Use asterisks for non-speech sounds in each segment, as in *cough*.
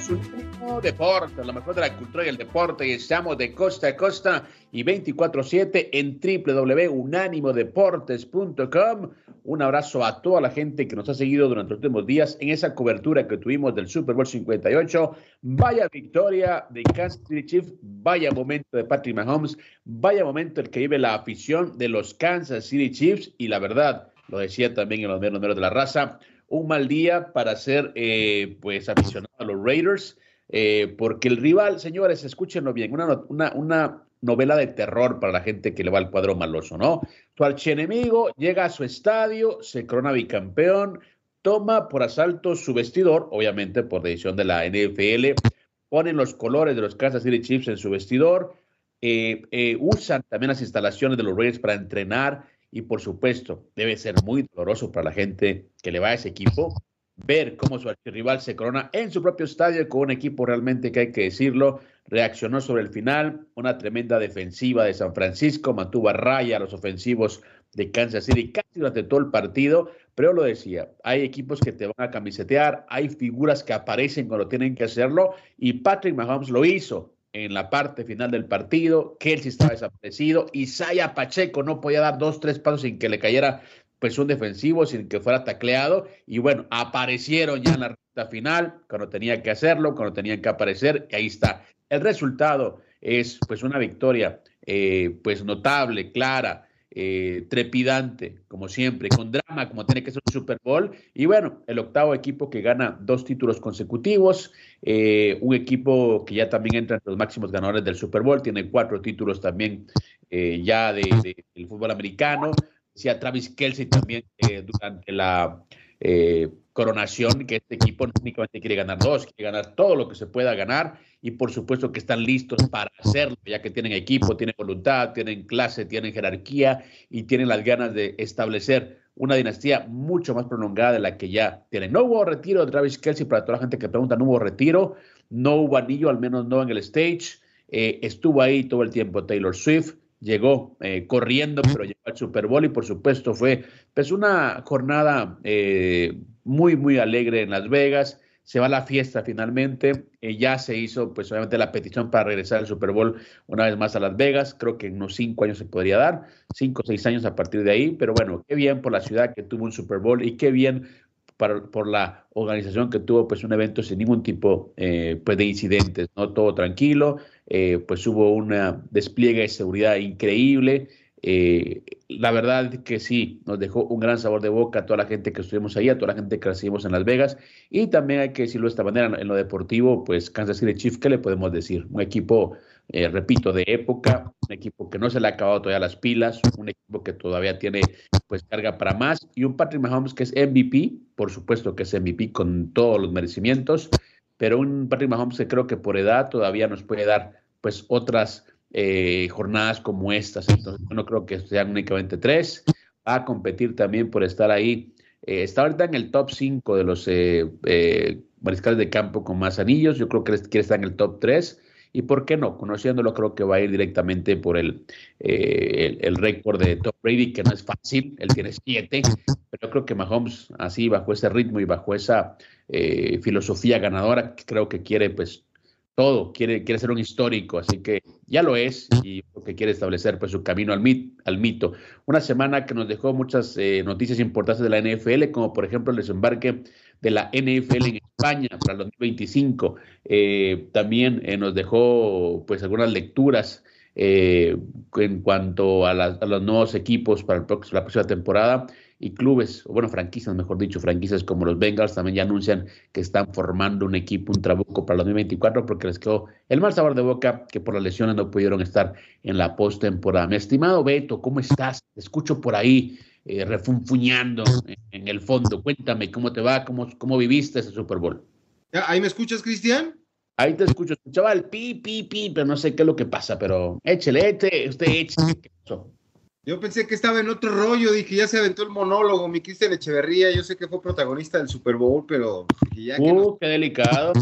Somos un deporte, lo mejor de la cultura y el deporte, y estamos de costa a costa y 24-7 en www.unánimodeportes.com. Un abrazo a toda la gente que nos ha seguido durante los últimos días en esa cobertura que tuvimos del Super Bowl 58. Vaya victoria de Kansas City Chiefs, vaya momento de Patrick Mahomes, vaya momento el que vive la afición de los Kansas City Chiefs, y la verdad, lo decía también en los números de la raza, un mal día para ser eh, pues aficionado a los Raiders, eh, porque el rival, señores, escúchenlo bien, una, una, una, novela de terror para la gente que le va al cuadro maloso, ¿no? Tu archienemigo llega a su estadio, se corona bicampeón, toma por asalto su vestidor, obviamente por decisión de la NFL, ponen los colores de los Kansas City Chiefs en su vestidor, eh, usan también las instalaciones de los Raiders para entrenar y por supuesto, debe ser muy doloroso para la gente que le va a ese equipo ver cómo su archirrival se corona en su propio estadio con un equipo realmente que hay que decirlo, reaccionó sobre el final, una tremenda defensiva de San Francisco, mantuvo a raya a los ofensivos de Kansas City casi durante todo el partido, pero lo decía, hay equipos que te van a camisetear, hay figuras que aparecen cuando tienen que hacerlo y Patrick Mahomes lo hizo, en la parte final del partido. Kelsey estaba desaparecido. Isaiah Pacheco no podía dar dos, tres pasos sin que le cayera pues un defensivo, sin que fuera tacleado. Y bueno, aparecieron ya en la recta final, cuando tenía que hacerlo, cuando tenían que aparecer. Y ahí está. El resultado es pues una victoria eh, pues notable, clara. Eh, trepidante, como siempre, con drama, como tiene que ser un Super Bowl. Y bueno, el octavo equipo que gana dos títulos consecutivos, eh, un equipo que ya también entra entre los máximos ganadores del Super Bowl, tiene cuatro títulos también eh, ya del de, fútbol americano. Decía Travis Kelsey también durante la coronación, que este equipo únicamente quiere ganar dos, quiere ganar todo lo que se pueda ganar y por supuesto que están listos para hacerlo, ya que tienen equipo, tienen voluntad, tienen clase, tienen jerarquía y tienen las ganas de establecer una dinastía mucho más prolongada de la que ya tienen. No hubo retiro de Travis Kelsey, para toda la gente que pregunta, no hubo retiro, no hubo anillo, al menos no en el stage, eh, estuvo ahí todo el tiempo Taylor Swift, llegó eh, corriendo, pero llegó al Super Bowl y por supuesto fue pues una jornada eh, muy, muy alegre en Las Vegas se va a la fiesta finalmente. Eh, ya se hizo, pues obviamente, la petición para regresar al Super Bowl una vez más a Las Vegas. Creo que en unos cinco años se podría dar, cinco o seis años a partir de ahí. Pero bueno, qué bien por la ciudad que tuvo un Super Bowl y qué bien para, por la organización que tuvo pues un evento sin ningún tipo eh, pues, de incidentes, ¿no? Todo tranquilo, eh, pues hubo una despliegue de seguridad increíble. Eh, la verdad que sí, nos dejó un gran sabor de boca a toda la gente que estuvimos ahí, a toda la gente que recibimos en Las Vegas. Y también hay que decirlo de esta manera, en lo deportivo, pues Kansas City Chiefs, ¿qué le podemos decir? Un equipo, eh, repito, de época, un equipo que no se le ha acabado todavía las pilas, un equipo que todavía tiene pues carga para más y un Patrick Mahomes que es MVP, por supuesto que es MVP con todos los merecimientos, pero un Patrick Mahomes que creo que por edad todavía nos puede dar pues otras eh, jornadas como estas. Entonces, yo no creo que sean únicamente tres. Va a competir también por estar ahí. Eh, está ahorita en el top 5 de los eh, mariscales de campo con más anillos. Yo creo que quiere estar en el top 3. ¿Y por qué no? Conociéndolo, creo que va a ir directamente por el, el, récord de Tom Brady, que no es fácil, él tiene siete, pero yo creo que Mahomes, así, bajo ese ritmo y bajo esa filosofía ganadora, creo que quiere pues todo, quiere, quiere ser un histórico, así que ya lo es y que quiere establecer pues su camino al, mit, al mito. Una semana que nos dejó muchas eh, noticias importantes de la NFL, como por ejemplo el desembarque de la NFL en España para el 2025. Eh, también eh, nos dejó pues algunas lecturas eh, en cuanto a, los nuevos equipos para la próxima temporada y clubes, o bueno, franquicias, mejor dicho, franquicias como los Bengals también ya anuncian que están formando un equipo, un trabuco para el 2024 porque les quedó el mal sabor de boca que por las lesiones no pudieron estar en la postemporada. Mi estimado Beto, ¿cómo estás? Te escucho por ahí eh, refunfuñando en, el fondo. Cuéntame cómo te va, cómo, cómo viviste ese Super Bowl. ¿Ahí me escuchas, Cristian? Ahí te escucho, escuchaba el pi, pi, pi, pero no sé qué es lo que pasa, pero échele, échele, usted échele. Yo pensé que estaba en otro rollo, dije, ya se aventó el monólogo, mi Cristian Echeverría, yo sé que fue protagonista del Super Bowl, pero ya que uh, qué delicado.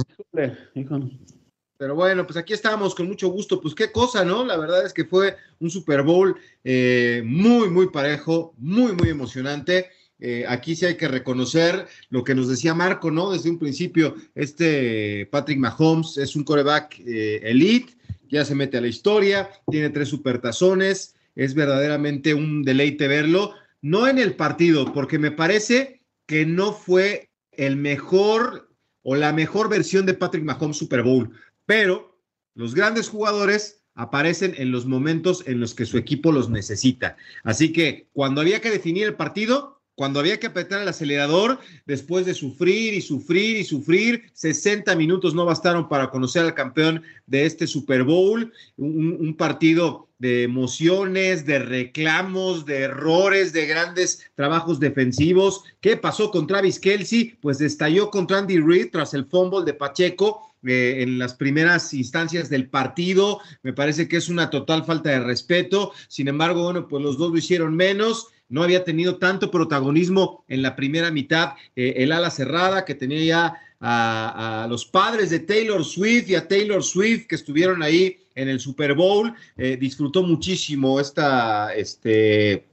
Pero bueno, pues aquí estamos con mucho gusto. Pues qué cosa, ¿no? La verdad es que fue un Super Bowl eh, muy, muy parejo, muy, muy emocionante. Eh, aquí sí hay que reconocer lo que nos decía Marco, ¿no? Desde un principio, este Patrick Mahomes es un coreback eh, elite, ya se mete a la historia, tiene tres supertazones, es verdaderamente un deleite verlo. No en el partido, porque me parece que no fue el mejor o la mejor versión de Patrick Mahomes Super Bowl, pero los grandes jugadores aparecen en los momentos en los que su equipo los necesita. Así que cuando había que definir el partido, cuando había que apretar el acelerador, después de sufrir y sufrir y sufrir, 60 minutos no bastaron para conocer al campeón de este Super Bowl, un, partido de emociones, de reclamos, de errores, de grandes trabajos defensivos. ¿Qué pasó con Travis Kelsey? Pues estalló contra Andy Reid tras el fumble de Pacheco. Eh, en las primeras instancias del partido, me parece que es una total falta de respeto. Sin embargo, bueno, pues los dos lo hicieron menos no había tenido tanto protagonismo en la primera mitad eh, el ala cerrada que tenía ya a, los padres de Taylor Swift y a Taylor Swift que estuvieron ahí en el Super Bowl. Eh, disfrutó muchísimo esta este,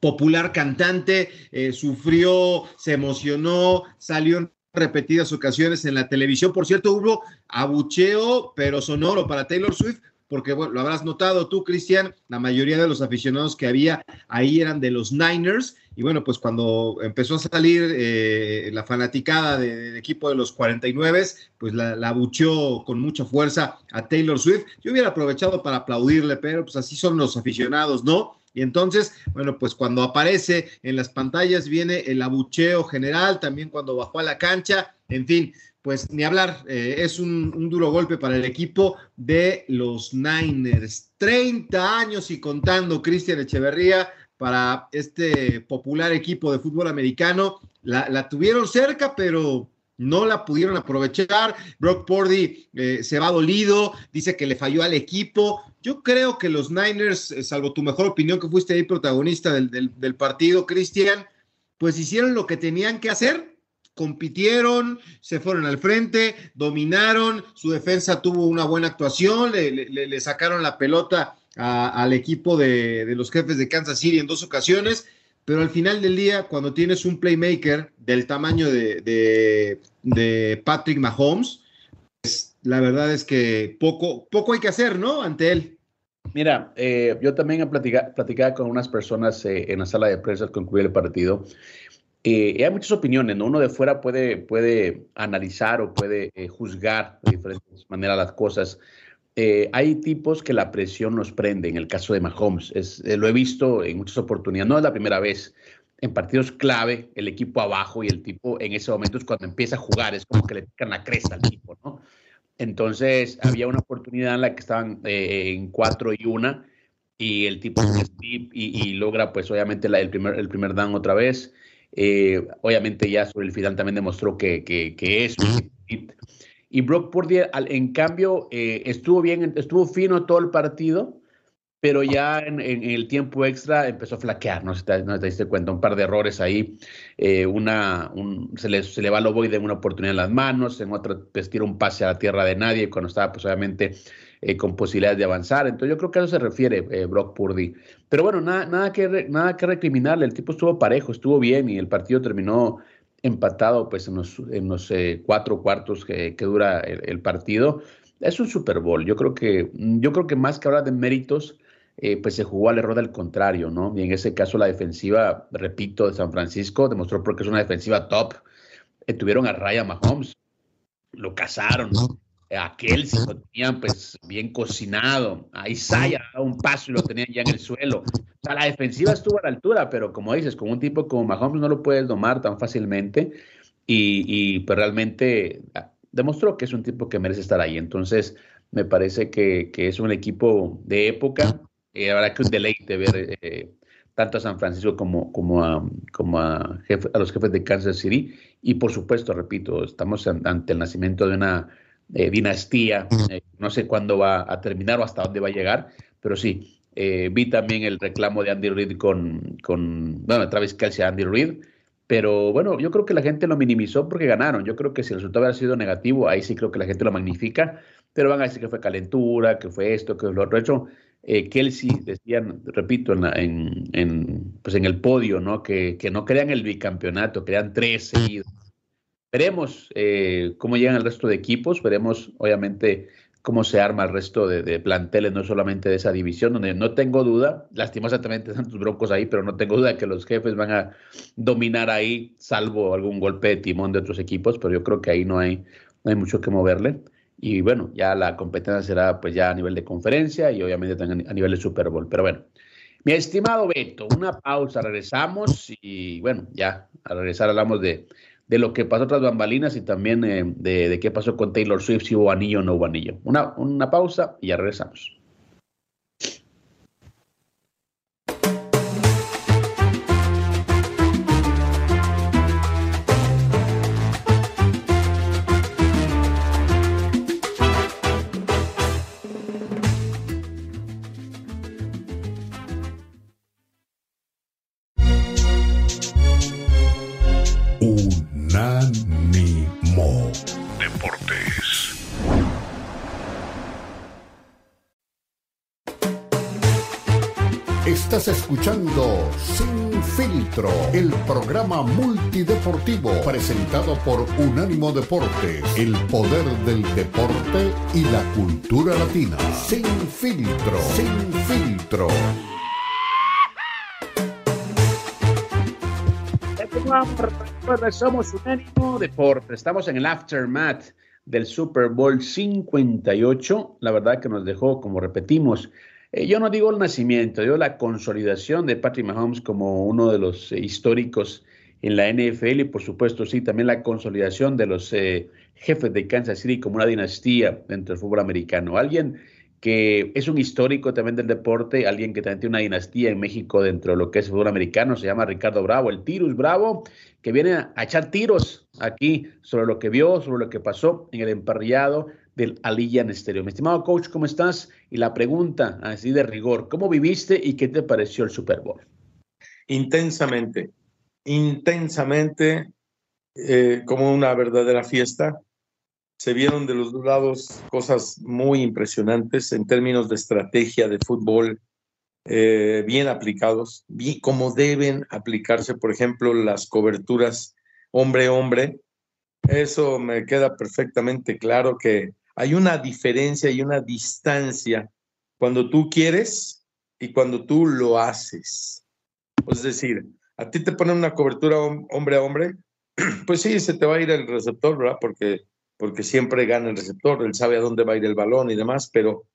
popular cantante, eh, sufrió, se emocionó, salió en repetidas ocasiones en la televisión. Por cierto, hubo abucheo, pero sonoro para Taylor Swift, porque bueno, lo habrás notado tú, Cristian, la mayoría de los aficionados que había ahí eran de los Niners, y bueno, pues cuando empezó a salir eh, la fanaticada del equipo de los 49, pues la, la bucheó con mucha fuerza a Taylor Swift. Yo hubiera aprovechado para aplaudirle, pero pues así son los aficionados, ¿no? Y entonces, bueno, pues cuando aparece en las pantallas viene el abucheo general, también cuando bajó a la cancha, en fin, pues ni hablar, eh, es un, duro golpe para el equipo de los Niners. 30 años y contando, Cristian Echeverría, para este popular equipo de fútbol americano. La, tuvieron cerca, pero no la pudieron aprovechar. Brock Purdy eh, se va dolido, dice que le falló al equipo. Yo creo que los Niners, eh, salvo tu mejor opinión que fuiste ahí protagonista del, del partido, Cristian, pues hicieron lo que tenían que hacer compitieron, se fueron al frente, dominaron, su defensa tuvo una buena actuación, le, sacaron la pelota al equipo de, los jefes de Kansas City en dos ocasiones, pero al final del día, cuando tienes un playmaker del tamaño de, Patrick Mahomes, pues, la verdad es que poco, poco hay que hacer, ¿no? Ante él. Mira, eh, yo también he platicado, con unas personas eh, en la sala de prensa al concluir el partido eh, hay muchas opiniones, ¿no? Uno de fuera puede, puede analizar o puede eh, juzgar de diferentes maneras las cosas. Eh, hay tipos que la presión los prende, en el caso de Mahomes. Es, lo he visto en muchas oportunidades, no es la primera vez. En partidos clave, el equipo abajo y el tipo en ese momento es cuando empieza a jugar, es como que le pican la cresta al tipo, ¿no? Entonces, había una oportunidad en la que estaban en cuatro y una y el tipo y, y, logra, pues, obviamente, la, el, primer, el primer down otra vez. Eh, obviamente ya sobre el final también demostró que, que, que es y Brock Purdy, en cambio, eh, estuvo bien, estuvo fino todo el partido, pero ya en, el tiempo extra empezó a flaquear, no te, no te diste cuenta, un par de errores ahí, eh, una, se, le, se le va a de una oportunidad en las manos, en otra pues tira un pase a la tierra de nadie, cuando estaba pues obviamente eh, con posibilidades de avanzar. Entonces yo creo que a eso se refiere eh, Brock Purdy. Pero bueno, nada, nada, que, nada que recriminarle, el tipo estuvo parejo, estuvo bien y el partido terminó empatado pues en los, en los eh, cuatro cuartos que, dura el, partido. Es un Super Bowl. Yo creo que, yo creo que más que hablar de méritos, pues se jugó al error del contrario, ¿no? Y en ese caso la defensiva, repito, de San Francisco demostró porque es una defensiva top eh, tuvieron a Ryan Mahomes, lo cazaron, a Kelsey lo tenían pues bien cocinado, a Isaiah daba un paso y lo tenían ya en el suelo. O sea, la defensiva estuvo a la altura, pero como dices, con un tipo como Mahomes no lo puedes domar tan fácilmente y, y pues realmente ah, demostró que es un tipo que merece estar ahí. Entonces, me parece que, que es un equipo de época. y habrá que un deleite ver eh, tanto a San Francisco como, como, a, como a, a, los jefes de Kansas City. Y por supuesto, repito, estamos ante el nacimiento de una eh, dinastía. Eh, no sé cuándo va a terminar o hasta dónde va a llegar, pero sí, eh, vi también el reclamo de Andy Reid con, con bueno, Travis Kelsey a Andy Reid. Pero bueno, yo creo que la gente lo minimizó porque ganaron. Yo creo que si el resultado hubiera sido negativo, ahí sí creo que la gente lo magnifica. Pero van a decir que fue calentura, que fue esto, que fue lo otro. De hecho, eh, Kelsey decían, repito, en, en, pues en el podio, ¿no? Que, que no crean el bicampeonato, crean tres seguidos. Veremos eh, cómo llegan el resto de equipos, veremos obviamente cómo se arma el resto de, de, planteles, no solamente de esa división, donde no tengo duda, lastimosamente están tus broncos ahí, pero no tengo duda que los jefes van a dominar ahí, salvo algún golpe de timón de otros equipos, pero yo creo que ahí no hay, no hay mucho que moverle. Y bueno, ya la competencia será pues ya a nivel de conferencia y obviamente también a nivel de Super Bowl. Pero bueno, mi estimado Beto, una pausa, regresamos y bueno, ya al regresar hablamos de, de lo que pasó tras bambalinas y también eh, de, de, qué pasó con Taylor Swift, si hubo anillo o no hubo anillo. Una, una pausa y ya regresamos. Estás escuchando Sin Filtro, el programa multideportivo presentado por Unánimo Deportes, el poder del deporte y la cultura latina. Sin Filtro, Sin Filtro. Somos Unánimo Deportes, estamos en el aftermath del Super Bowl 58, la verdad que nos dejó, como repetimos, eh, yo no digo el nacimiento, digo la consolidación de Patrick Mahomes como uno de los eh, históricos en la NFL y por supuesto sí, también la consolidación de los eh, jefes de Kansas City como una dinastía dentro del fútbol americano. Alguien que es un histórico también del deporte, alguien que también tiene una dinastía en México dentro de lo que es el fútbol americano, se llama Ricardo Bravo, el Tirus Bravo, que viene a echar tiros aquí sobre lo que vio, sobre lo que pasó en el emparrillado del Alillan Estéreo. Mi estimado coach, ¿cómo estás? Y la pregunta, así de rigor, ¿cómo viviste y qué te pareció el Super Bowl? Intensamente, intensamente, eh, como una verdadera fiesta. Se vieron de los dos lados cosas muy impresionantes en términos de estrategia de fútbol, eh, bien aplicados, bien, como deben aplicarse, por ejemplo, las coberturas hombre-hombre. Eso me queda perfectamente claro que hay una diferencia y una distancia cuando tú quieres y cuando tú lo haces. Es decir, a ti te ponen una cobertura hombre a hombre, *clears throat* pues sí, se te va a ir el receptor, ¿verdad? Porque, porque siempre gana el receptor, él sabe a dónde va a ir el balón y demás, pero,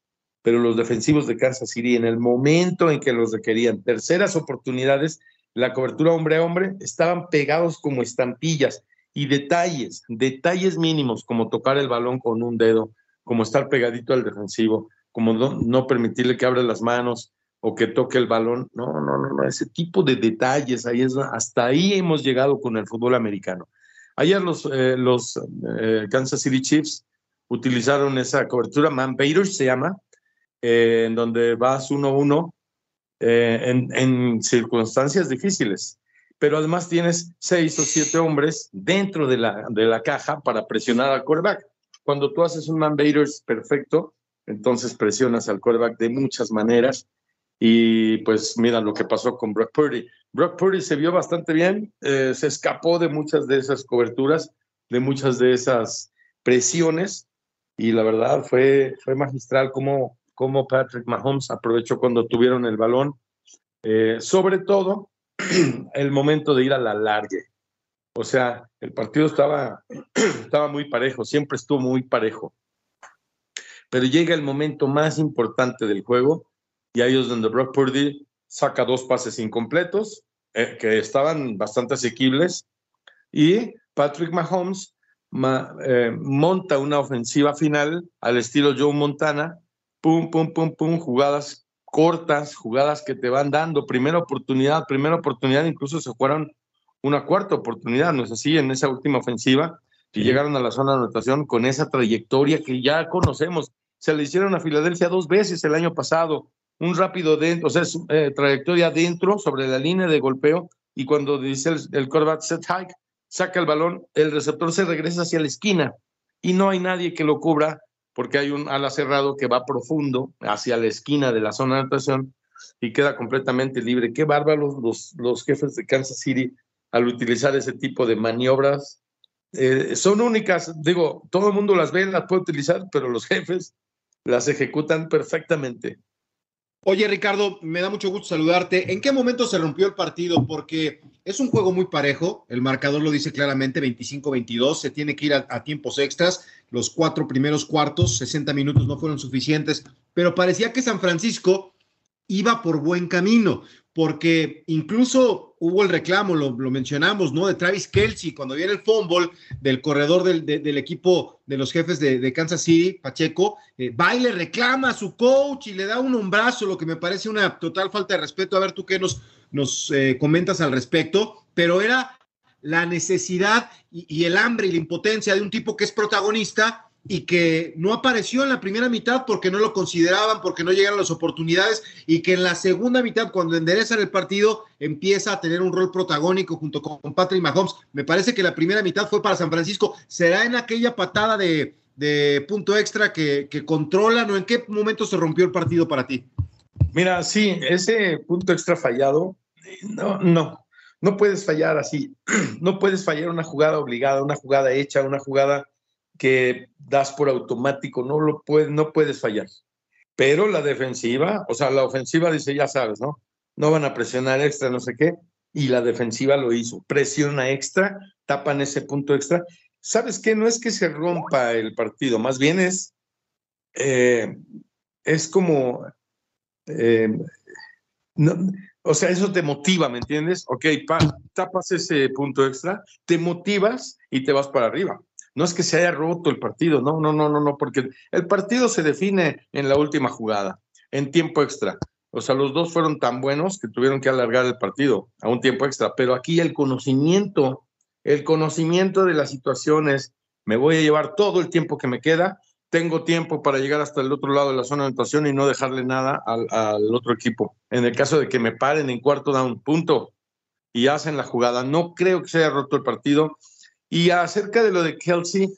pero los defensivos de Kansas City, en el momento en que los requerían, terceras oportunidades, la cobertura hombre a hombre, estaban pegados como estampillas y detalles, detalles mínimos como tocar el balón con un dedo, como estar pegadito al defensivo, como no, no permitirle que abra las manos o que toque el balón. No, no, no, no, ese tipo de detalles, ahí es, hasta ahí hemos llegado con el fútbol americano. Ayer los, eh, los eh, Kansas City Chiefs utilizaron esa cobertura, Man Baiters se llama, eh, en donde vas uno a uno en, en circunstancias difíciles pero además tienes seis o siete hombres dentro de la, de la caja para presionar al quarterback. Cuando tú haces un man perfecto, entonces presionas al quarterback de muchas maneras. Y pues mira lo que pasó con Brock Purdy. Brock Purdy se vio bastante bien, eh, se escapó de muchas de esas coberturas, de muchas de esas presiones. Y la verdad fue, fue magistral cómo, cómo Patrick Mahomes aprovechó cuando tuvieron el balón. Eh, sobre todo *clears throat* el momento de ir a la largue. O sea, el partido estaba, *clears throat* estaba muy parejo, siempre estuvo muy parejo. Pero llega el momento más importante del juego y ahí es donde Brock Purdy saca dos pases incompletos eh, que estaban bastante asequibles y Patrick Mahomes eh, monta una ofensiva final al estilo Joe Montana, pum, pum, pum, pum, jugadas cortas, jugadas que te van dando primera oportunidad, primera oportunidad, incluso se fueron una cuarta oportunidad, ¿no es así? En esa última ofensiva, y llegaron a la zona de anotación con esa trayectoria que ya conocemos. Se le hicieron a Filadelfia dos veces el año pasado, un rápido dentro, o sea, eh, trayectoria dentro sobre la línea de golpeo, y cuando dice el, el set hike, saca el balón, el receptor se regresa hacia la esquina y no hay nadie que lo cubra porque hay un ala cerrado que va profundo hacia la esquina de la zona de anotación y queda completamente libre. Qué bárbaros los, los jefes de Kansas City al utilizar ese tipo de maniobras. Eh, son únicas, digo, todo el mundo las ve, las puede utilizar, pero los jefes las ejecutan perfectamente. Oye, Ricardo, me da mucho gusto saludarte. ¿En qué momento se rompió el partido? Porque es un juego muy parejo. El marcador lo dice claramente, 25-22. Se tiene que ir a, tiempos extras. Los cuatro primeros cuartos, 60 minutos no fueron suficientes. Pero parecía que San Francisco iba por buen camino porque incluso hubo el reclamo, lo, mencionamos, ¿no? De Travis Kelsey, cuando viene el fumble del corredor del, equipo de los jefes de, Kansas City, Pacheco, eh, va y le reclama a su coach y le da un hombrazo, lo que me parece una total falta de respeto. A ver tú qué nos, nos eh, comentas al respecto, pero era la necesidad y el hambre y la impotencia de un tipo que es protagonista y que no apareció en la primera mitad porque no lo consideraban, porque no llegaron las oportunidades y que en la segunda mitad, cuando enderezan el partido, empieza a tener un rol protagónico junto con Patrick Mahomes. Me parece que la primera mitad fue para San Francisco. ¿Será en aquella patada de, punto extra que, que controlan o en qué momento se rompió el partido para ti? Mira, sí, ese punto extra fallado, no, no, no puedes fallar así. *clears throat* No puedes fallar una jugada obligada, una jugada hecha, una jugada que das por automático, no lo puedes, no puedes fallar. Pero la defensiva, o sea, la ofensiva dice, ya sabes, ¿no? No van a presionar extra, no sé qué, y la defensiva lo hizo. Presiona extra, tapan ese punto extra. ¿Sabes qué? No es que se rompa el partido, más bien es, eh, es como, eh, o sea, eso te motiva, ¿me entiendes? Ok, tapas ese punto extra, te motivas y te vas para arriba. No es que se haya roto el partido, no, no, no, no, no, porque el partido se define en la última jugada, en tiempo extra. O sea, los dos fueron tan buenos que tuvieron que alargar el partido a un tiempo extra, pero aquí el conocimiento, el conocimiento de las situaciones, me voy a llevar todo el tiempo que me queda, tengo tiempo para llegar hasta el otro lado de la zona de anotación y no dejarle nada al, al otro equipo. En el caso de que me paren en cuarto down, punto, y hacen la jugada, no creo que se haya roto el partido y acerca de lo de Kelsey,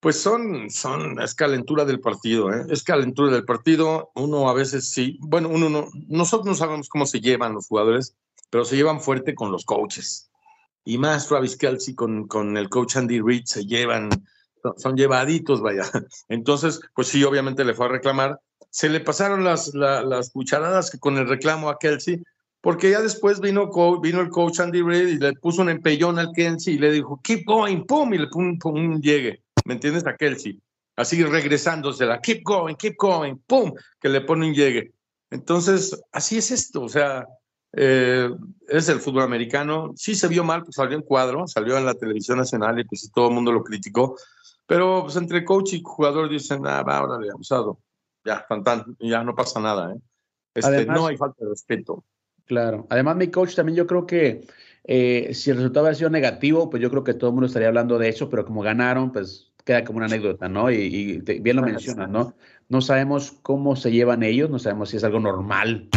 pues son, son, es calentura del partido, ¿eh? es calentura del partido. Uno a veces sí, bueno, uno no, nosotros no sabemos cómo se llevan los jugadores, pero se llevan fuerte con los coaches. Y más Travis Kelsey con, con el coach Andy Reid se llevan, son llevaditos, vaya. Entonces, pues sí, obviamente le fue a reclamar. Se le pasaron las, las cucharadas que con el reclamo a Kelsey, porque ya después vino, vino el coach Andy Reid y le puso un empellón al Kelsey y le dijo, keep going, pum, y le pum, pum, llegue, ¿me entiendes? A Kelsey, así regresándosela, keep going, keep going, pum, que le pone un llegue. Entonces, así es esto, o sea, eh, es el fútbol americano, sí se vio mal, pues salió en cuadro, salió en la televisión nacional y pues todo el mundo lo criticó, pero pues entre coach y jugador dicen, ah, va, órale, abusado, ya, ya no pasa nada, ¿eh? Este, no hay falta de respeto. Claro. Además, mi coach también yo creo que eh, si el resultado hubiera sido negativo, pues yo creo que todo el mundo estaría hablando de eso, pero como ganaron, pues queda como una anécdota, ¿no? Y, bien lo mencionas, ¿no? No sabemos cómo se llevan ellos, no sabemos si es algo normal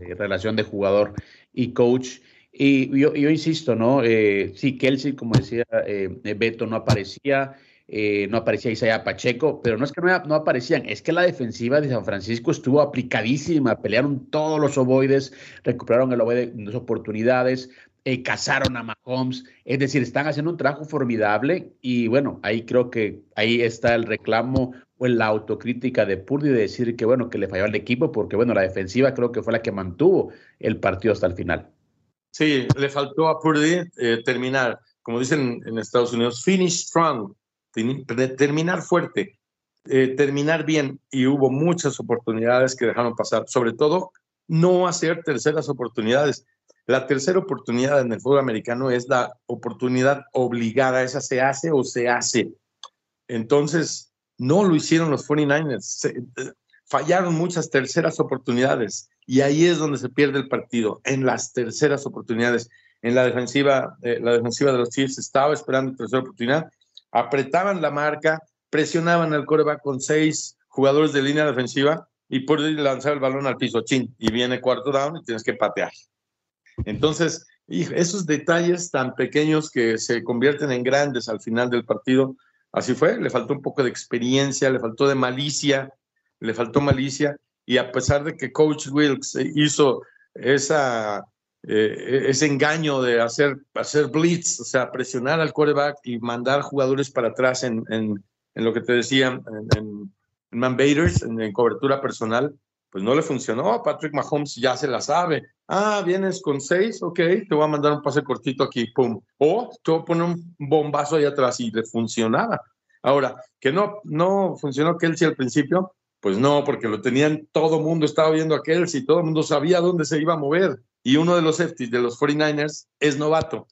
en, relación de jugador y coach. Y yo, yo insisto, ¿no? Eh, sí, Kelsey, como decía eh, Beto, no aparecía. Eh, no aparecía Isaiah Pacheco, pero no es que no, aparecían, es que la defensiva de San Francisco estuvo aplicadísima, pelearon todos los ovoides, recuperaron el ovoide en dos oportunidades, eh, cazaron a Mahomes, es decir, están haciendo un trabajo formidable y bueno, ahí creo que ahí está el reclamo o la autocrítica de Purdy de decir que bueno, que le falló al equipo porque bueno, la defensiva creo que fue la que mantuvo el partido hasta el final. Sí, le faltó a Purdy eh, terminar como dicen en Estados Unidos, finish strong, terminar fuerte, eh, terminar bien. Y hubo muchas oportunidades que dejaron pasar, sobre todo no hacer terceras oportunidades. La tercera oportunidad en el fútbol americano es la oportunidad obligada, esa se hace o se hace. Entonces, no lo hicieron los 49ers, eh, fallaron muchas terceras oportunidades y ahí es donde se pierde el partido, en las terceras oportunidades. En la defensiva, eh, la defensiva de los Chiefs estaba esperando tercera oportunidad, apretaban la marca, presionaban al coreback con seis jugadores de línea defensiva y por lanzar el balón al piso, chin, y viene cuarto down y tienes que patear. Entonces, esos detalles tan pequeños que se convierten en grandes al final del partido, así fue, le faltó un poco de experiencia, le faltó de malicia, le faltó malicia, y a pesar de que Coach Wilkes hizo esa, eh, ese engaño de hacer, hacer blitz, o sea, presionar al quarterback y mandar jugadores para atrás en, en, lo que te decía, en, en man en, cobertura personal, pues no le funcionó. Patrick Mahomes ya se la sabe. Ah, vienes con seis, ok, te voy a mandar un pase cortito aquí, pum. O te voy a poner un bombazo ahí atrás y le funcionaba. Ahora, que no, no funcionó Kelsey al principio, pues no, porque lo tenían, todo mundo estaba viendo a Kelsey, todo el mundo sabía dónde se iba a mover. Y uno de los safeties de los 49ers es novato.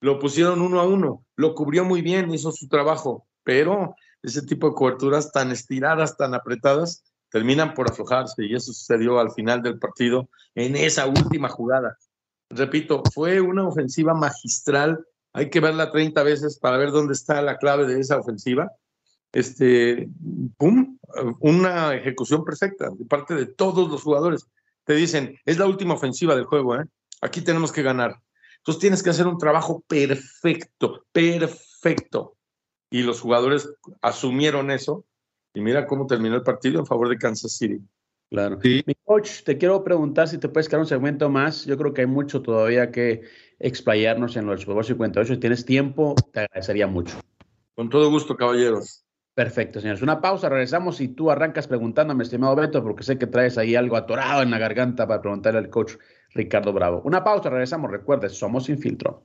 Lo pusieron uno a uno, lo cubrió muy bien, hizo su trabajo, pero ese tipo de coberturas tan estiradas, tan apretadas, terminan por aflojarse y eso sucedió al final del partido en esa última jugada. Repito, fue una ofensiva magistral. Hay que verla 30 veces para ver dónde está la clave de esa ofensiva este, ¡pum! Una ejecución perfecta de parte de todos los jugadores. Te dicen, es la última ofensiva del juego, ¿eh? Aquí tenemos que ganar. Entonces tienes que hacer un trabajo perfecto, perfecto. Y los jugadores asumieron eso. Y mira cómo terminó el partido en favor de Kansas City. Claro. Mi coach, te quiero preguntar si te puedes quedar un segmento más. Yo creo que hay mucho todavía que explayarnos en los Super 58. Si tienes tiempo, te agradecería mucho. Con todo gusto, caballeros. Perfecto, señores. Una pausa, regresamos y tú arrancas preguntándome, estimado Beto, porque sé que traes ahí algo atorado en la garganta para preguntarle al coach Ricardo Bravo. Una pausa, regresamos. Recuerde, somos sin filtro.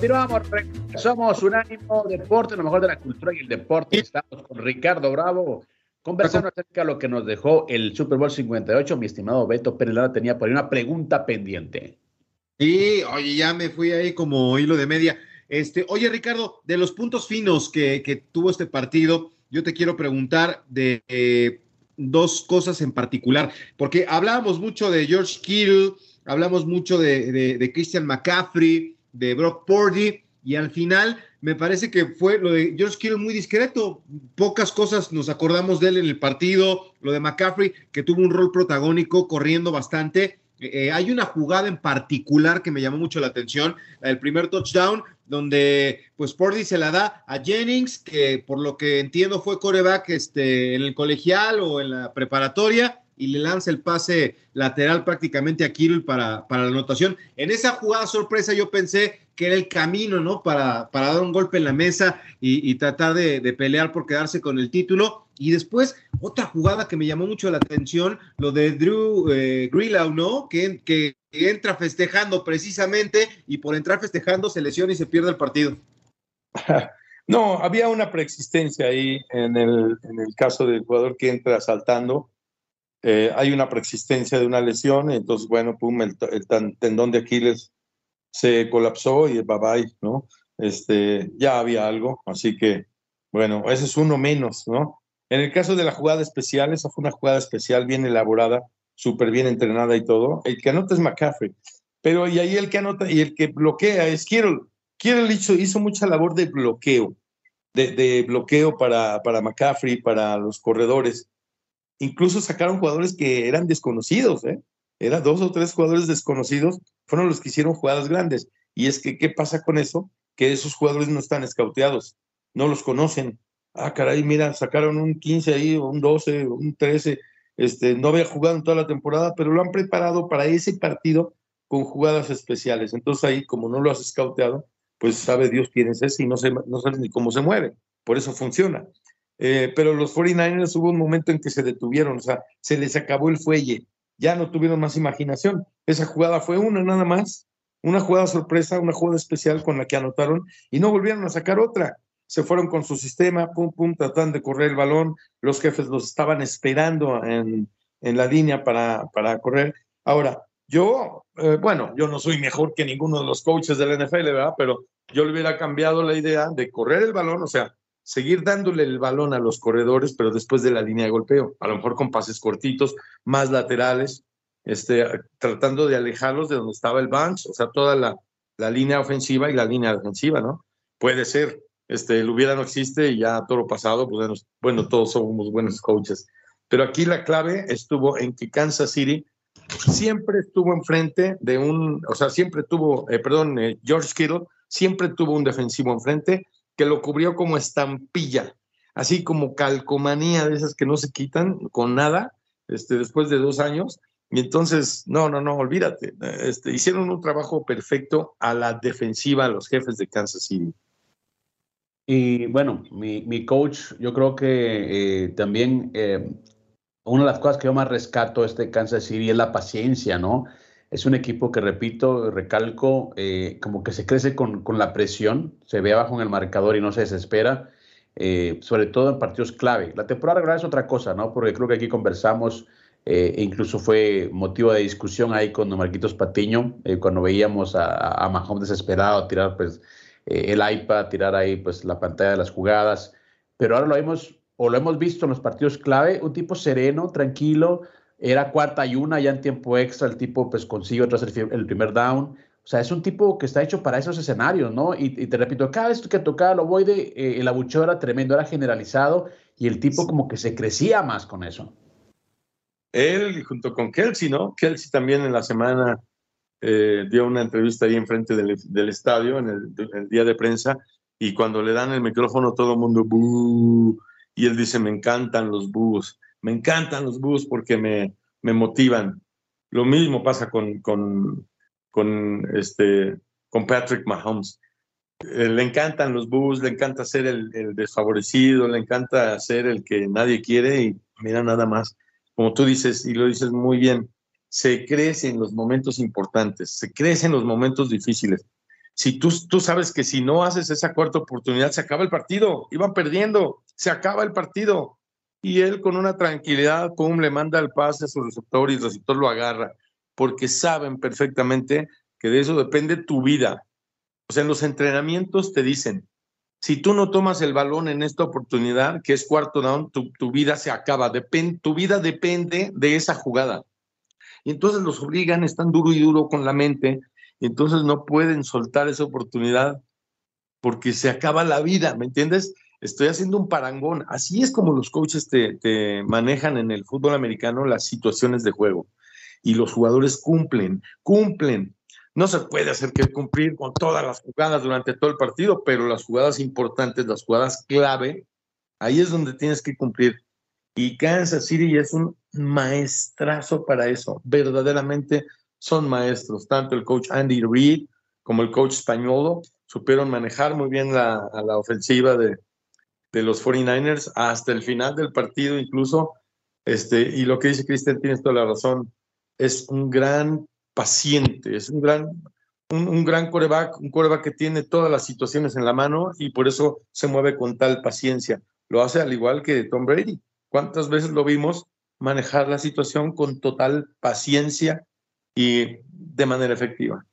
Continuamos, somos Unánimo Deporte, lo mejor de la cultura y el deporte. Estamos con Ricardo Bravo, conversando acerca de lo que nos dejó el Super Bowl 58. Mi estimado Beto Pérez tenía por ahí una pregunta pendiente. Sí, oye, ya me fui ahí como hilo de media. Este, oye, Ricardo, de los puntos finos que, que tuvo este partido, yo te quiero preguntar de eh, dos cosas en particular, porque hablábamos mucho de George Kittle, hablamos mucho de, de, de Christian McCaffrey, de Brock Purdy y al final me parece que fue lo de George Kittle muy discreto. Pocas cosas nos acordamos de él en el partido. Lo de McCaffrey, que tuvo un rol protagónico corriendo bastante. Eh, eh, hay una jugada en particular que me llamó mucho la atención, el primer touchdown, donde pues Purdy se la da a Jennings, que por lo que entiendo fue coreback este, en el colegial o en la preparatoria, y le lanza el pase lateral prácticamente a Kirill para, para la anotación. En esa jugada sorpresa yo pensé que era el camino, ¿no? Para, para dar un golpe en la mesa y, tratar de, pelear por quedarse con el título. Y después, otra jugada que me llamó mucho la atención, lo de Drew eh, ¿no? Que, que entra festejando precisamente y por entrar festejando se lesiona y se pierde el partido. *laughs* No, había una preexistencia ahí en el, en el caso del jugador que entra saltando eh, hay una preexistencia de una lesión, entonces, bueno, pum, el, tendón de Aquiles se colapsó y bye bye, ¿no? Este, ya había algo, así que, bueno, ese es uno menos, ¿no? En el caso de la jugada especial, esa fue una jugada especial bien elaborada, súper bien entrenada y todo. El que anota es McCaffrey, pero y ahí el que anota y el que bloquea es Kittle. Kittle hizo, hizo mucha labor de bloqueo. de, bloqueo para, para McCaffrey, para los corredores. Incluso sacaron jugadores que eran desconocidos, ¿eh? Eran dos o tres jugadores desconocidos, fueron los que hicieron jugadas grandes. Y es que, ¿qué pasa con eso? Que esos jugadores no están escauteados, no los conocen. Ah, caray, mira, sacaron un 15 ahí, un 12, un 13. Este, no había jugado en toda la temporada, pero lo han preparado para ese partido con jugadas especiales. Entonces ahí, como no lo has escauteado, pues sabe Dios quién es ese y no, sé, no sabes ni cómo se mueve. Por eso funciona. Eh, pero los 49ers hubo un momento en que se detuvieron, o sea, se les acabó el fuelle, ya no tuvieron más imaginación. Esa jugada fue una nada más, una jugada sorpresa, una jugada especial con la que anotaron y no volvieron a sacar otra. Se fueron con su sistema, pum, pum, tratando de correr el balón. Los jefes los estaban esperando en, en la línea para, para correr. Ahora, yo, eh, bueno, yo no soy mejor que ninguno de los coaches de la NFL, ¿verdad? Pero yo le hubiera cambiado la idea de correr el balón, o sea, seguir dándole el balón a los corredores, pero después de la línea de golpeo, a lo mejor con pases cortitos, más laterales, este, tratando de alejarlos de donde estaba el bunch, o sea, toda la, la línea ofensiva y la línea defensiva, ¿no? Puede ser, este, el hubiera no existe y ya todo lo pasado, pues bueno, todos somos buenos coaches. Pero aquí la clave estuvo en que Kansas City siempre estuvo enfrente de un, o sea, siempre tuvo, eh, perdón, eh, George Kittle siempre tuvo un defensivo enfrente que lo cubrió como estampilla, así como calcomanía de esas que no se quitan con nada, este, después de dos años. Y entonces, no, no, no, olvídate. Este, hicieron un trabajo perfecto a la defensiva, los jefes de Kansas City. Y bueno, mi, mi coach, yo creo que eh, también una de las cosas que yo más rescato de este Kansas City es la paciencia, ¿no? Es un equipo que, repito, recalco, eh, como que se crece con, con, la presión, se ve abajo en el marcador y no se desespera, eh, sobre todo en partidos clave. La temporada regular es otra cosa, ¿no? Porque creo que aquí conversamos, eh, e incluso fue motivo de discusión ahí con Marquitos Patiño, cuando veíamos a, a Mahomes desesperado tirar pues, el iPad, tirar ahí pues, la pantalla de las jugadas, pero ahora lo vemos o lo hemos visto en los partidos clave, un tipo sereno, tranquilo, era cuarta y una, ya en tiempo extra el tipo pues consigue tras el, primer down. O sea, es un tipo que está hecho para esos escenarios, ¿no? Y, te repito, cada vez que tocaba lo voy de, eh, el abucheo era tremendo, era generalizado y el tipo como que se crecía más con eso. Él junto con Kelsey, ¿no? Kelsey también en la semana eh, dio una entrevista ahí enfrente del, del estadio, en el, día de prensa, y cuando le dan el micrófono todo el mundo, y él dice, me encantan los búhos, me encantan los búhos porque me, me motivan. Lo mismo pasa con, con, este, con Patrick Mahomes. Eh, le encantan los búhos, le encanta ser el, el, desfavorecido, le encanta ser el que nadie quiere y mira nada más. Como tú dices, y lo dices muy bien, se crece en los momentos importantes, se crece en los momentos difíciles si tú, tú sabes que si no haces esa cuarta oportunidad, se acaba el partido, iban perdiendo, se acaba el partido. Y él con una tranquilidad, pum, le manda el pase a su receptor y el receptor lo agarra, porque saben perfectamente que de eso depende tu vida. O sea, en los entrenamientos te dicen, si tú no tomas el balón en esta oportunidad, que es cuarto down, tu, tu vida se acaba, tu vida depende de esa jugada. Y entonces los obligan, están duro y duro con la mente, y entonces no pueden soltar esa oportunidad porque se acaba la vida, ¿me entiendes? Estoy haciendo un parangón. Así es como los coaches te, manejan en el fútbol americano las situaciones de juego. Y los jugadores cumplen, cumplen. No se puede hacer que cumplir con todas las jugadas durante todo el partido, pero las jugadas importantes, las jugadas clave, ahí es donde tienes que cumplir. Y Kansas City es un maestrazo para eso, verdaderamente son maestros, tanto el coach Andy Reid como el coach español supieron manejar muy bien la, la ofensiva de, de, los 49ers hasta el final del partido incluso. Este, y lo que dice Cristian, tienes toda la razón, es un gran paciente, es un gran, un, un, gran coreback, un coreback que tiene todas las situaciones en la mano y por eso se mueve con tal paciencia. Lo hace al igual que Tom Brady. ¿Cuántas veces lo vimos manejar la situación con total paciencia y de manera efectiva.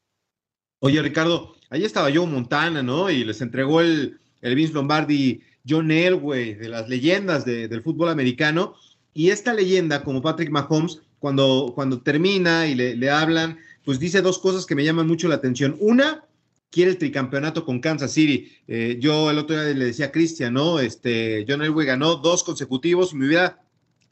Oye, Ricardo, ahí estaba Joe Montana, ¿no? Y les entregó el, el Vince Lombardi, John Elway, de las leyendas del fútbol americano. Y esta leyenda, como Patrick Mahomes, cuando, cuando termina y le, le, hablan, pues dice dos cosas que me llaman mucho la atención. Una, quiere el tricampeonato con Kansas City. Eh, yo el otro día le decía a Cristian, ¿no? Este, John Elway ganó dos consecutivos me hubiera,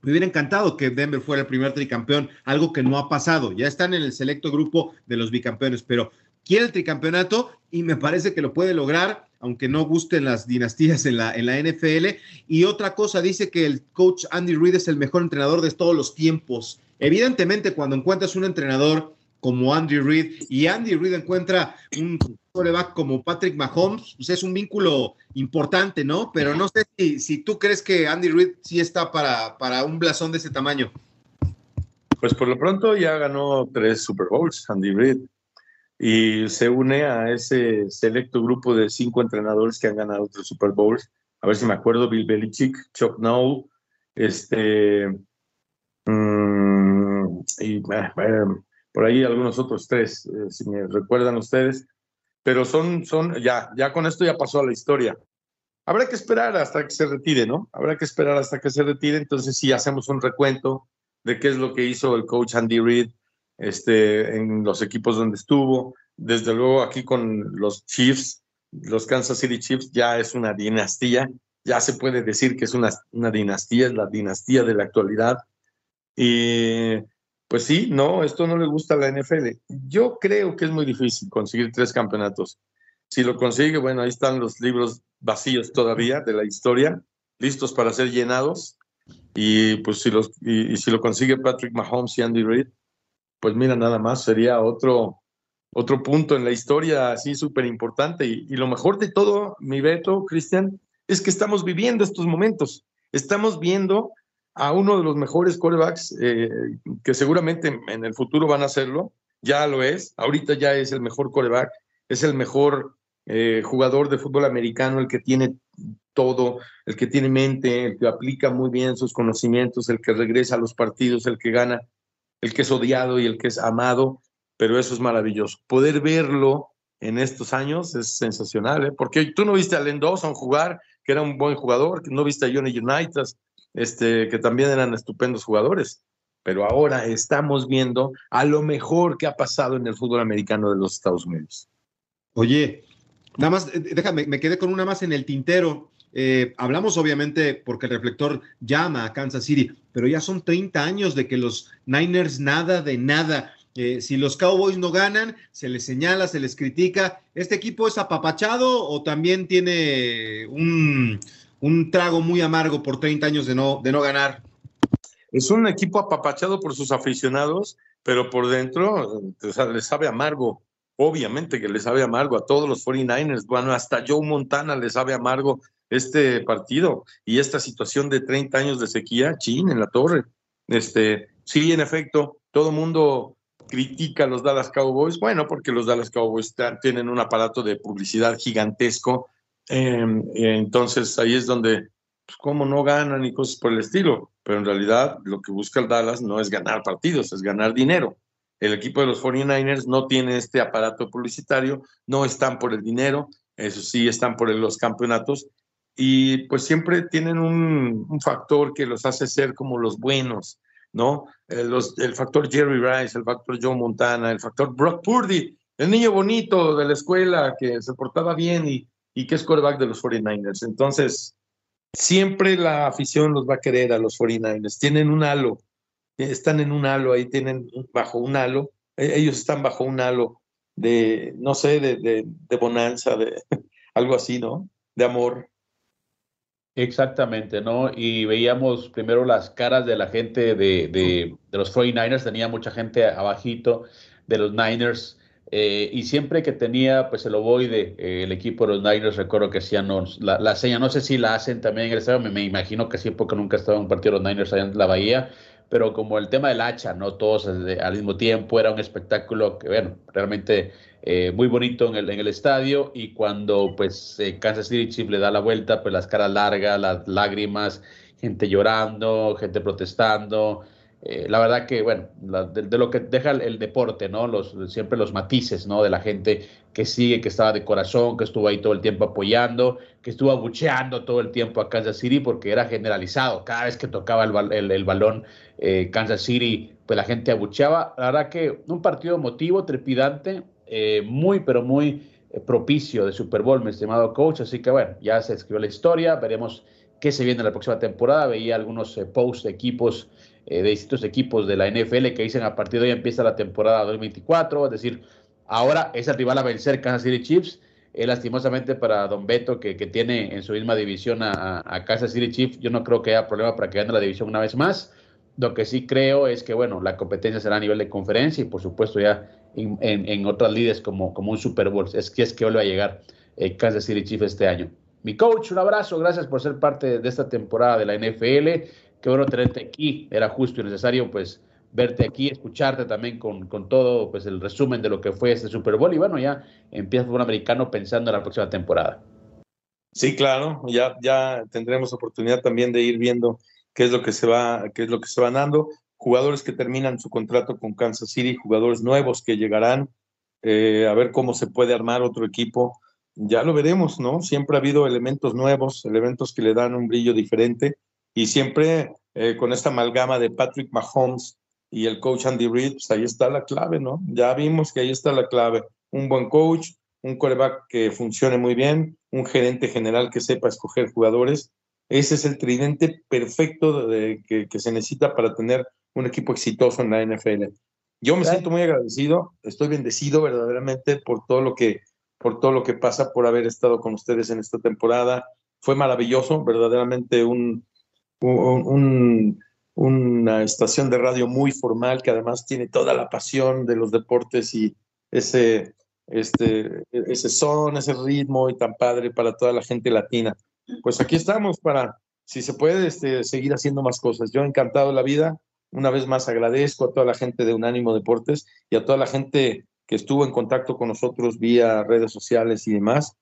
me hubiera encantado que Denver fuera el primer tricampeón, algo que no ha pasado. Ya están en el selecto grupo de los bicampeones, pero quiere el tricampeonato y me parece que lo puede lograr, aunque no gusten las dinastías en la, en la NFL. Y otra cosa, dice que el coach Andy Reid es el mejor entrenador de todos los tiempos. Evidentemente, cuando encuentras un entrenador como Andy Reid y Andy Reid encuentra un coreback como Patrick Mahomes, pues es un vínculo importante, ¿no? Pero no sé si, si tú crees que Andy Reid sí está para, para un blasón de ese tamaño. Pues por lo pronto ya ganó tres Super Bowls, Andy Reid y se une a ese selecto grupo de cinco entrenadores que han ganado tres Super Bowls. A ver si me acuerdo, Bill Belichick, Chuck Noll, este, mm, y por ahí algunos otros tres, eh, si me recuerdan ustedes. Pero son, son, ya, ya con esto ya pasó a la historia. Habrá que esperar hasta que se retire, ¿no? Habrá que esperar hasta que se retire. Entonces, si hacemos un recuento de qué es lo que hizo el coach Andy Reid este, en los equipos donde estuvo. Desde luego aquí con los Chiefs, los Kansas City Chiefs ya es una dinastía, ya se puede decir que es una, una dinastía, es la dinastía de la actualidad. Y pues sí, no, esto no le gusta a la NFL. Yo creo que es muy difícil conseguir tres campeonatos. Si lo consigue, bueno, ahí están los libros vacíos todavía de la historia, listos para ser llenados. Y pues si, los, y si lo consigue Patrick Mahomes y Andy Reid, pues mira, nada más sería otro, otro punto en la historia así súper importante. Y, lo mejor de todo, mi Beto, Cristian, es que estamos viviendo estos momentos. Estamos viendo a uno de los mejores quarterbacks eh, que seguramente en el futuro van a hacerlo. Ya lo es. Ahorita ya es el mejor quarterback. Es el mejor eh, jugador de fútbol americano, el que tiene todo, el que tiene mente, el que aplica muy bien sus conocimientos, el que regresa a los partidos, el que gana el que es odiado y el que es amado, pero eso es maravilloso. Poder verlo en estos años es sensacional, ¿eh? porque tú no viste a Len Dawson jugar, que era un buen jugador, no viste a Johnny Unitas, este, que también eran estupendos jugadores, pero ahora estamos viendo a lo mejor que ha pasado en el fútbol americano de los Estados Unidos. Oye, nada más, eh, déjame, me quedé con una más en el tintero. Eh, hablamos obviamente porque el reflector llama a Kansas City, pero ya son 30 años de que los Niners nada de nada. Eh, si los Cowboys no ganan, se les señala, se les critica. ¿Este equipo es apapachado o también tiene un, trago muy amargo por 30 años de no, de no ganar? Es un equipo apapachado por sus aficionados, pero por dentro les sabe amargo. Obviamente que les sabe amargo a todos los 49ers. Bueno, hasta Joe Montana les sabe amargo este partido y esta situación de 30 años de sequía, chin, en la torre. Este, sí, en efecto, todo mundo critica a los Dallas Cowboys, bueno, porque los Dallas Cowboys tienen un aparato de publicidad gigantesco, em, entonces ahí es donde, pues, ¿cómo no ganan y cosas por el estilo? Pero en realidad lo que busca el Dallas no es ganar partidos, es ganar dinero. El equipo de los 49ers no tiene este aparato publicitario, no están por el dinero, eso sí, están por los campeonatos y pues siempre tienen un, factor que los hace ser como los buenos, ¿no? Los, el factor Jerry Rice, el factor Joe Montana, el factor Brock Purdy, el niño bonito de la escuela que se portaba bien y, y que es quarterback de los 49ers. Entonces, siempre la afición los va a querer a los 49ers. Tienen un halo, están en un halo, ahí tienen bajo un halo, e, ellos están bajo un halo de, no sé, de, de bonanza, de *laughs* algo así, ¿no? De amor. Exactamente, ¿no? Y veíamos primero las caras de la gente de, de, los 49ers, tenía mucha gente abajito de los Niners, eh, y siempre que tenía pues el ovoide, eh, el equipo de los Niners, recuerdo que hacían la, la, seña, no sé si la hacen también en el estadio, me, me, imagino que sí, porque nunca estaba en un partido de los Niners allá en la Bahía, pero como el tema del hacha, ¿no? Todos al mismo tiempo, era un espectáculo que, bueno, realmente eh, muy bonito en el, en el estadio y cuando pues eh, Kansas City Chiefs le da la vuelta, pues las caras largas, las lágrimas, gente llorando, gente protestando. Eh, la verdad que, bueno, de, lo que deja el, deporte, ¿no? Los, siempre los matices, ¿no? De la gente que sigue, que estaba de corazón, que estuvo ahí todo el tiempo apoyando, que estuvo abucheando todo el tiempo a Kansas City porque era generalizado. Cada vez que tocaba el, el, el balón Kansas City, pues la gente abucheaba. La verdad que un partido emotivo, trepidante, eh, muy, pero muy eh, propicio de Super Bowl, mi estimado coach. Así que bueno, ya se escribió la historia, veremos qué se viene en la próxima temporada. Veía algunos eh, posts de equipos, de distintos equipos de la NFL que dicen a partir de hoy empieza la temporada 2024, es decir, ahora es el rival a vencer Kansas City Chiefs. lastimosamente para Don Beto, que, que, tiene en su misma división a, a, Kansas City Chiefs, yo no creo que haya problema para que gane la división una vez más. Lo que sí creo es que, bueno, la competencia será a nivel de conferencia y, por supuesto, ya en, en, otras líderes como, como un Super Bowl. Es que es que vuelve a llegar eh, Kansas City Chiefs este año. Mi coach, un abrazo, gracias por ser parte de esta temporada de la NFL. Qué bueno tenerte aquí. Era justo y necesario, pues, verte aquí, escucharte también con, con todo, pues, el resumen de lo que fue este Super Bowl. Y bueno, ya empieza el fútbol americano pensando en la próxima temporada. Sí, claro, ya, ya tendremos oportunidad también de ir viendo qué es lo que se va, qué es lo que se va dando. Jugadores que terminan su contrato con Kansas City, jugadores nuevos que llegarán, eh, a ver cómo se puede armar otro equipo. Ya lo veremos, ¿no? Siempre ha habido elementos nuevos, elementos que le dan un brillo diferente y siempre eh, con esta amalgama de Patrick Mahomes y el coach Andy Reid, pues ahí está la clave, ¿no? Ya vimos que ahí está la clave. Un buen coach, un quarterback que funcione muy bien, un gerente general que sepa escoger jugadores ese es el tridente perfecto de, que, se necesita para tener un equipo exitoso en la NFL. Yo me siento muy agradecido, estoy bendecido verdaderamente por todo lo que por todo lo que pasa, por haber estado con ustedes en esta temporada. Fue maravilloso, verdaderamente un, una estación de radio muy formal que además tiene toda la pasión de los deportes y ese, este, ese son, ese ritmo y tan padre para toda la gente latina pues aquí estamos para, si se puede, este, seguir haciendo más cosas. Yo encantado de la vida. Una vez más agradezco a toda la gente de Unánimo Deportes y a toda la gente que estuvo en contacto con nosotros vía redes sociales y demás.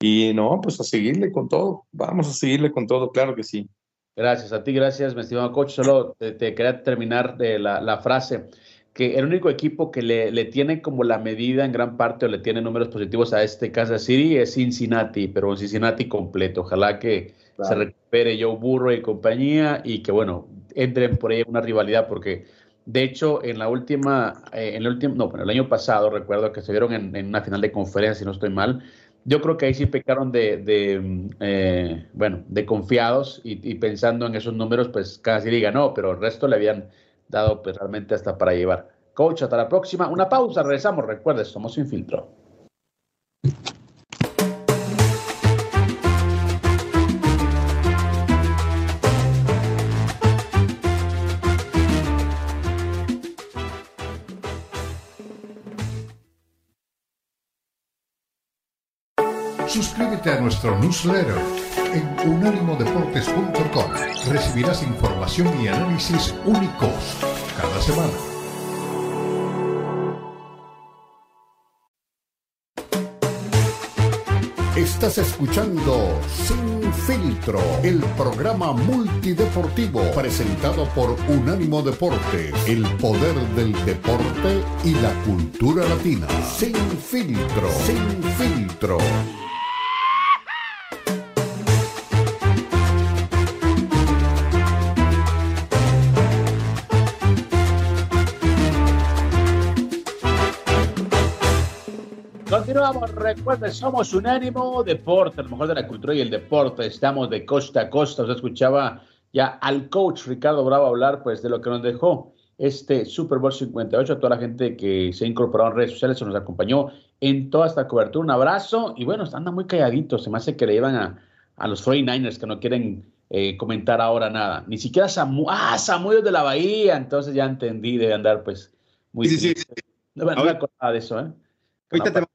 Y no, pues a seguirle con todo. Vamos a seguirle con todo, claro que sí. Gracias a ti, gracias, mi estimado coach. Solo te, quería terminar de la, la frase que el único equipo que le, le, tiene como la medida en gran parte o le tiene números positivos a este Kansas City es Cincinnati, pero un Cincinnati completo. Ojalá que se recupere Joe Burrow y compañía y que, bueno, entren por ahí una rivalidad porque, de hecho, en la última, eh, en el último, no, bueno, el año pasado recuerdo que se vieron en, una final de conferencia, si no estoy mal. Yo creo que ahí sí pecaron de, de eh, bueno, de confiados y, y, pensando en esos números, pues Kansas City ganó, pero el resto le habían dado pues, realmente hasta para llevar. Coach, hasta la próxima. Una pausa, regresamos. Recuerde, somos sin filtro. Suscríbete a nuestro newsletter en unánimodeportes.com. Recibirás información y análisis únicos cada semana. Estás escuchando Sin Filtro, el programa multideportivo presentado por Unánimo Deportes, el poder del deporte y la cultura latina. Sin Filtro, Sin Filtro. Continuamos, recuerden, somos Unánimo Deporte, lo mejor de la cultura y el deporte. Estamos de costa a costa. Os escuchaba ya al coach Ricardo Bravo hablar pues de lo que nos dejó este Super Bowl 58. A toda la gente que se ha incorporado en redes sociales, se nos acompañó en toda esta cobertura. Un abrazo y bueno, andan muy calladitos. Se me hace que le llevan a, a los 49ers que no quieren eh, comentar ahora nada. Ni siquiera Samu ah, Samuel de la Bahía. Entonces ya entendí, de andar pues muy. Sí, sí, sí. No, me acordaba de eso, ¿eh? Ahorita te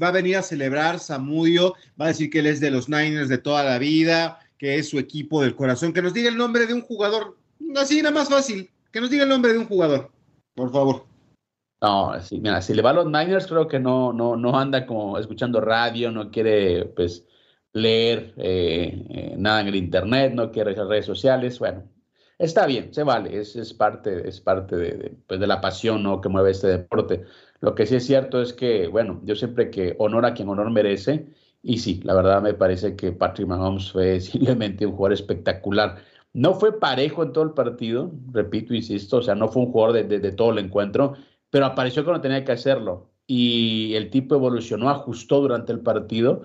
va a venir a celebrar Samudio, va a decir que él es de los Niners de toda la vida, que es su equipo del corazón, que nos diga el nombre de un jugador, así nada más fácil, que nos diga el nombre de un jugador, por favor. No, sí, mira, si le va a los Niners, creo que no, no, no anda como escuchando radio, no quiere pues leer eh, eh, nada en el internet, no quiere las redes sociales, bueno, está bien, se vale, es, es parte, es parte de, pues, de la pasión ¿no? que mueve este deporte. Lo que sí es cierto es que, bueno, yo siempre que honor a quien honor merece, y sí, la verdad me parece que Patrick Mahomes fue *laughs* simplemente un jugador espectacular. No fue parejo en todo el partido, repito, insisto, o sea, no fue un jugador de, todo el encuentro, pero apareció cuando tenía que hacerlo. y el tipo evolucionó, ajustó durante el partido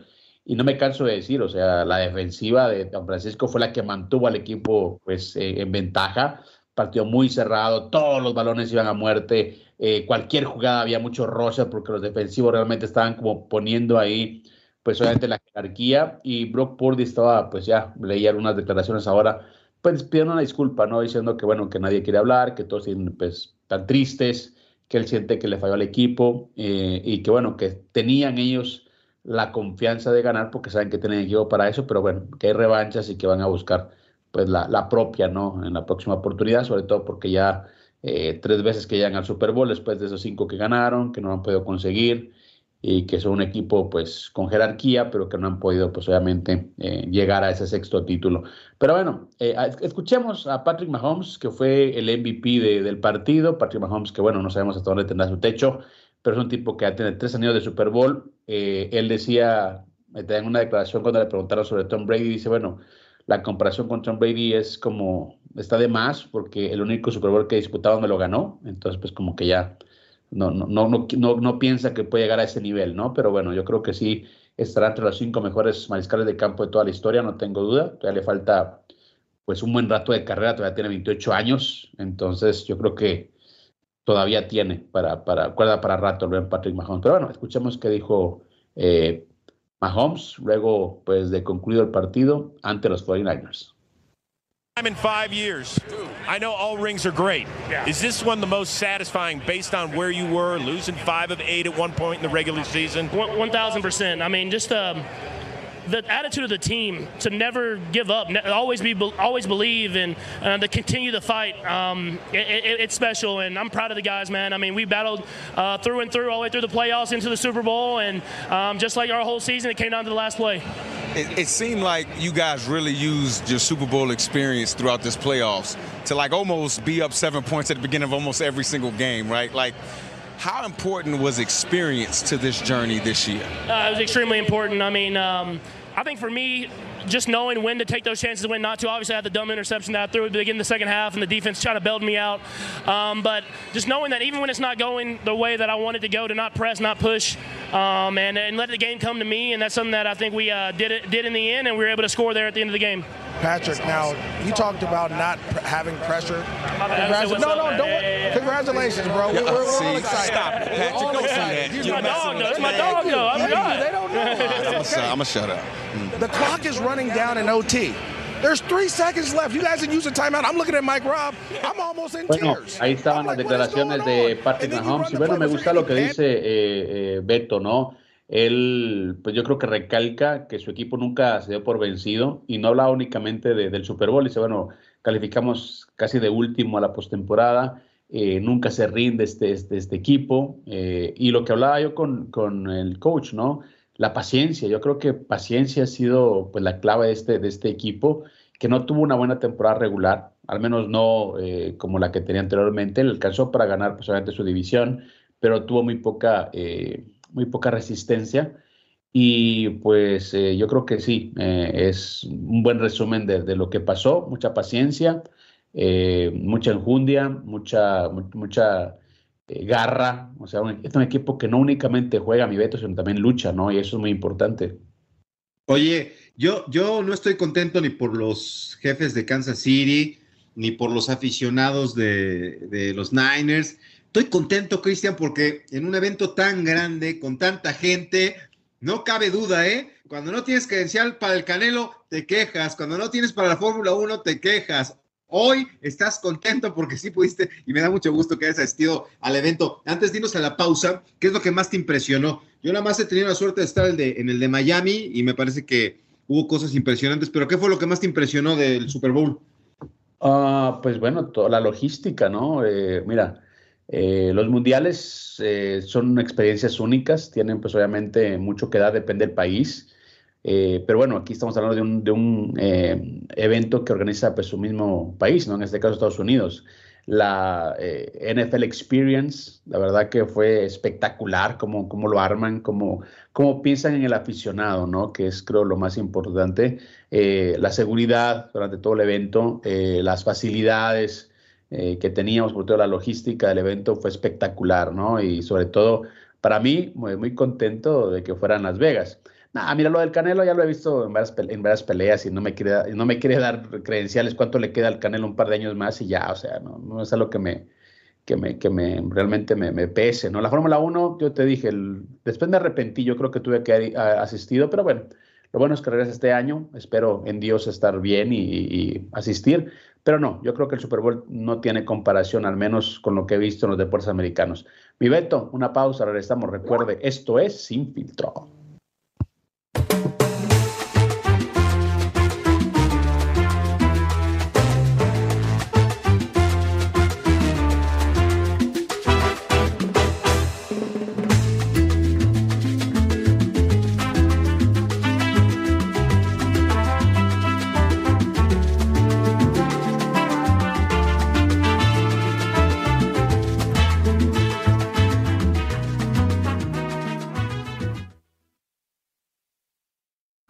y no me canso de decir, o sea, la defensiva de San Francisco fue la que mantuvo al equipo pues eh, en ventaja, partido muy cerrado, todos los balones iban a muerte, eh, cualquier jugada había mucho rosa porque los defensivos realmente estaban como poniendo ahí pues obviamente la jerarquía y Brock Purdy estaba pues ya leía algunas declaraciones ahora pues pidiendo una disculpa, ¿no? Diciendo que bueno, que nadie quiere hablar, que todos pues tan tristes, que él siente que le falló al equipo eh, y que bueno, que tenían ellos la confianza de ganar porque saben que tienen equipo para eso, pero bueno, que hay revanchas y que van a buscar pues la, la propia, ¿no? En la próxima oportunidad, sobre todo porque ya eh, tres veces que llegan al Super Bowl después de esos cinco que ganaron, que no han podido conseguir y que son un equipo pues con jerarquía, pero que no han podido pues obviamente eh, llegar a ese sexto título. Pero bueno, eh, escuchemos a Patrick Mahomes, que fue el MVP del partido. Patrick Mahomes, que bueno, no sabemos hasta dónde tendrá su techo, pero es un tipo que ha tenido tres años de Super Bowl. Eh, él decía, en una declaración cuando le preguntaron sobre Tom Brady, dice, bueno, la comparación con Tom Brady es como, está de más, porque el único Super Bowl que disputaba me lo ganó, entonces pues como que ya no, no, no, no, no piensa que puede llegar a ese nivel, ¿no? Pero bueno, yo creo que sí estará entre los cinco mejores mariscales de campo de toda la historia, no tengo duda. Todavía le falta pues un buen rato de carrera, todavía tiene 28 años, entonces yo creo que todavía tiene para, para, cuerda para rato el buen Patrick Mahomes. Pero bueno, escuchemos qué dijo eh, Mahomes luego pues de concluido el partido ante los 49ers. in five years. I know all rings are great. Yeah. Is this one the most satisfying based on where you were, losing five of eight at one point in the regular season? 1,000%. I mean, just um, the attitude of the team to never give up, always be, always believe, and uh, to continue the fight. Um, it, it, it's special, and I'm proud of the guys, man. I mean, we battled uh, through and through all the way through the playoffs into the Super Bowl, and um, just like our whole season, it came down to the last play. It, it, seemed like you guys really used your Super Bowl experience throughout this playoffs to like almost be up seven points at the beginning of almost every single game, right? Like how important was experience to this journey this year? Uh, it was extremely important. I mean, um, I think for me, just knowing when to take those chances and when not to. Obviously, I had the dumb interception that I threw at the beginning of the second half, and the defense trying to bailed me out. Um, but just knowing that even when it's not going the way that I wanted to go, to not press, not push, um, and, and let the game come to me, and that's something that I think we uh, did it, did in the end, and we were able to score there at the end of the game. Patrick, now you talked about not pr- having pressure. Congratulations. No, no, don't. Congratulations, bro. We're, we're, we're all excited. Stop it, Patrick. All don't excited. say He's that. my dog, though. It's my dog, though. I'm God. They don't know. I'm It's okay. going to shut up. The clock is running down in OT. There's three seconds left. You guys didn't use a timeout. I'm looking at Mike Robb. I'm almost in Bueno, tears. ahí estaban I'm las declaraciones de? Patrick Mahomes. Y bueno, me gusta lo que dice eh, eh, Beto, ¿no? Él, pues yo creo que recalca que su equipo nunca se dio por vencido y no hablaba únicamente de- del Super Bowl. Dice, bueno, calificamos casi de último a la postemporada, eh, nunca se rinde este, este, este equipo. eh, y lo que hablaba yo con, con el coach, ¿no? La paciencia. Yo creo que paciencia ha sido pues, la clave de este, de este equipo, que no tuvo una buena temporada regular, al menos no eh, como la que tenía anteriormente. Le alcanzó para ganar, pues, su división, pero tuvo muy poca, eh, muy poca resistencia. Y pues eh, yo creo que sí, eh, es un buen resumen de, de lo que pasó, mucha paciencia, mucha enjundia, mucha, mu- mucha eh, garra, o sea, es un equipo que no únicamente juega mi veto, sino también lucha, ¿no? Y eso es muy importante. Oye, yo, yo no estoy contento ni por los jefes de Kansas City, ni por los aficionados de, de los Niners. Estoy contento, Cristian, porque en un evento tan grande, con tanta gente, no cabe duda, ¿eh? Cuando no tienes credencial para el Canelo, te quejas. Cuando no tienes para la Fórmula 1, te quejas. Hoy estás contento porque sí pudiste y me da mucho gusto que hayas asistido al evento. Antes dinos a la pausa, ¿qué es lo que más te impresionó? Yo nada más he tenido la suerte de estar en el de Miami y me parece que hubo cosas impresionantes, pero ¿qué fue lo que más te impresionó del Super Bowl? Ah, pues bueno, toda la logística, ¿no? Eh, mira, eh, los mundiales eh, son experiencias únicas, tienen pues obviamente mucho que dar, depende del país. Eh, pero bueno, aquí estamos hablando de un, eh, evento que organiza pues su mismo país, ¿no? En este caso Estados Unidos. La eh, NFL Experience, la verdad que fue espectacular cómo, cómo lo arman, cómo, cómo piensan en el aficionado, ¿no? Que es creo lo más importante. La seguridad durante todo el evento, las facilidades que teníamos por toda la logística del evento fue espectacular, ¿no? Y sobre todo para mí, muy, muy contento de que fueran Las Vegas. Nah, mira, lo del Canelo ya lo he visto en varias, en varias peleas y no me, quiere, no me quiere dar credenciales cuánto le queda al Canelo un par de años más y ya, o sea, no, no es algo que me, que me, que me realmente me, me pese, ¿no? La Fórmula 1, yo te dije, después me arrepentí, yo creo que tuve que haber asistido, pero bueno, lo bueno es que regresa este año, espero en Dios estar bien y, asistir, pero no, yo creo que el Super Bowl no tiene comparación, al menos con lo que he visto en los deportes americanos. Mi una pausa, regresamos, recuerde, esto es Sin Filtro.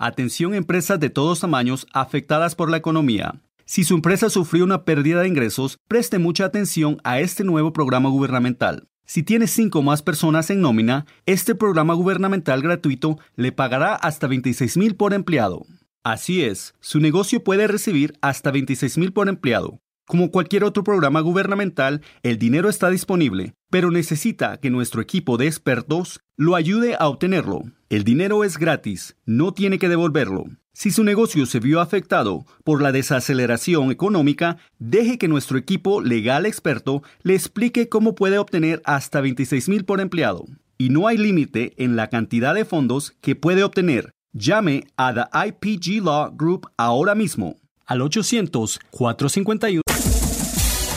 Atención empresas de todos tamaños afectadas por la economía. Si su empresa sufrió una pérdida de ingresos, preste mucha atención a este nuevo programa gubernamental. Si tiene cinco más personas en nómina, este programa gubernamental gratuito le pagará hasta 26 mil por empleado. Así es, su negocio puede recibir hasta 26 mil por empleado. Como cualquier otro programa gubernamental, el dinero está disponible, pero necesita que nuestro equipo de expertos lo ayude a obtenerlo. El dinero es gratis, no tiene que devolverlo. Si su negocio se vio afectado por la desaceleración económica, deje que nuestro equipo legal experto le explique cómo puede obtener hasta 26 mil por empleado. Y no hay límite en la cantidad de fondos que puede obtener. Llame a The IPG Law Group ahora mismo al 800-451.